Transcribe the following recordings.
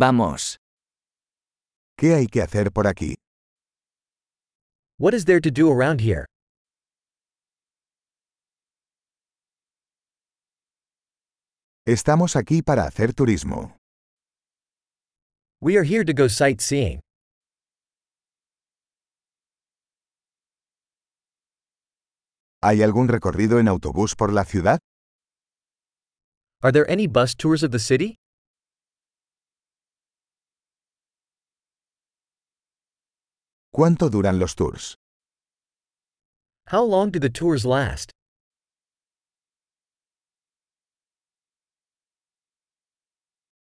Vamos. ¿Qué hay que hacer por aquí? What is there to do around here? Estamos aquí para hacer turismo. We are here to go sightseeing. ¿Hay algún recorrido en autobús por la ciudad? Are there any bus tours of the city? ¿Cuánto duran los tours? How long do the tours last?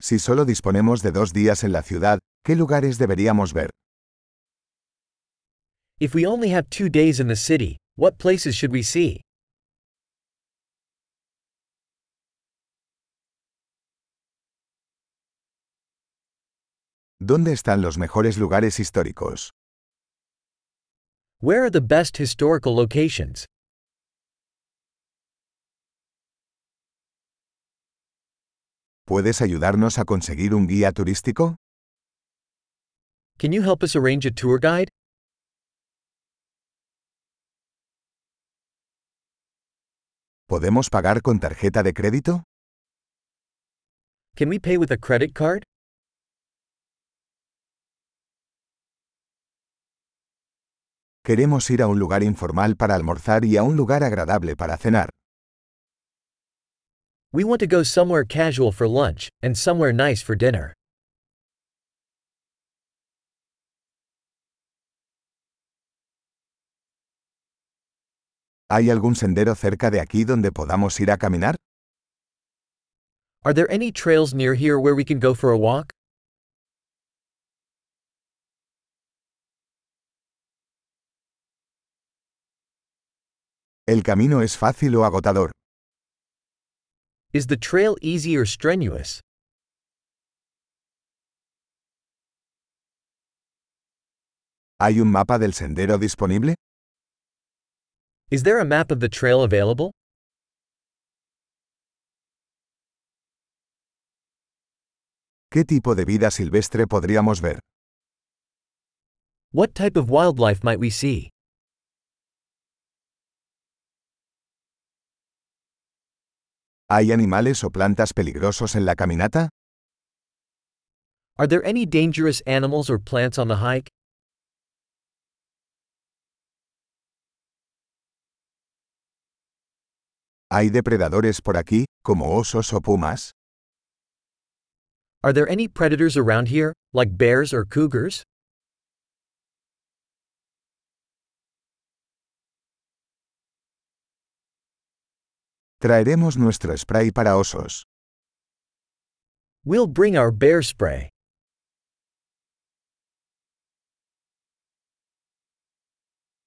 Si solo disponemos de dos días en la ciudad, ¿qué lugares deberíamos ver? If we only have two days in the city, what places should we see? ¿Dónde están los mejores lugares históricos? Where are the best historical locations? ¿Puedes ayudarnos a conseguir un guía turístico? Can you help us arrange a tour guide? ¿Podemos pagar con tarjeta de crédito? Can we pay with a credit card? Queremos ir a un lugar informal para almorzar y a un lugar agradable para cenar. We want to go somewhere casual for lunch and somewhere nice for dinner. ¿Hay algún sendero cerca de aquí donde podamos ir a caminar? Are there any trails near here where we can go for a walk? ¿El camino es fácil o agotador? Is the trail easy or strenuous? ¿Hay un mapa del sendero disponible? Is there a map of the trail available? ¿Qué tipo de vida silvestre podríamos ver? What type of wildlife might we see? ¿Hay animales o plantas peligrosos en la caminata? Are there any dangerous animals or plants on the hike? ¿Hay depredadores por aquí, como osos o pumas? Are there any predators around here, like bears or cougars? Traeremos nuestro spray para osos. We'll bring our bear spray.